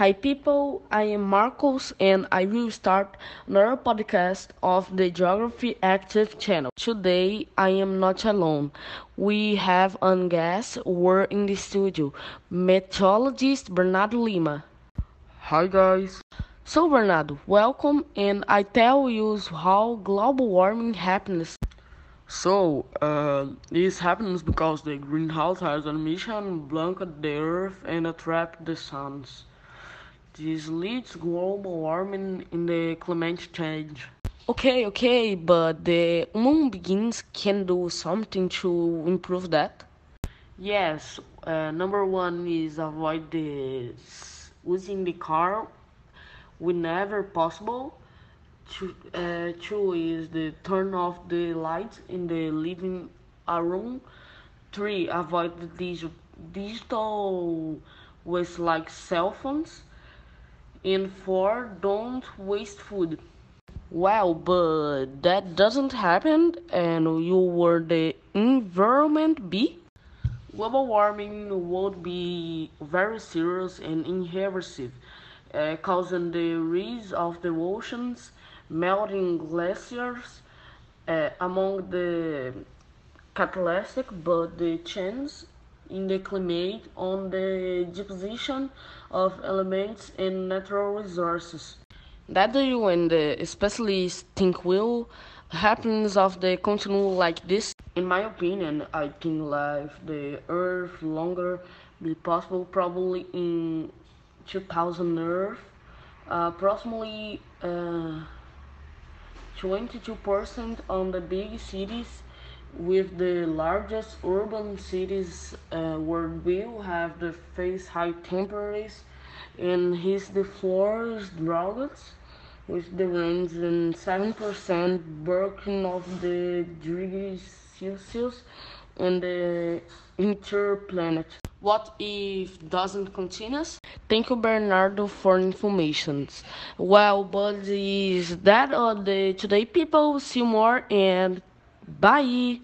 Hi, people. I am Marcos, and I will start another podcast of the Geography Active channel. Today, I am not alone. We have a guest. We're in the studio, meteorologist Bernardo Lima. Hi, guys. So, Bernardo, welcome, and I tell you how global warming happens. So, uh, this happens because the greenhouse has an emission blanket the earth and attract the suns. This leads global warming in the climate change. Okay, okay, but the human beings can do something to improve that. Yes, uh, number one is avoid the using the car whenever possible. Two, uh, two is the turn off the lights in the living room. Three, avoid the dig- digital waste like cell phones. And four, don't waste food. Well, but that doesn't happen, and you were the environment be? Global warming would be very serious and irreversible, uh, causing the rise of the oceans, melting glaciers, uh, among the catalytic, but the change in the climate on the deposition of elements and natural resources. That the UN, the specialists think will happens of the continue like this. In my opinion, I think life the Earth longer be possible probably in 2000 Earth, uh, approximately uh, 22% on the big cities with the largest urban cities uh, where will have the face high temperatures and his the forest droughts with the rains and 7% breaking of the degrees Celsius and the interplanet. What if doesn't continues? Thank you, Bernardo, for information. Well, but is that all the today, people? See more and bye.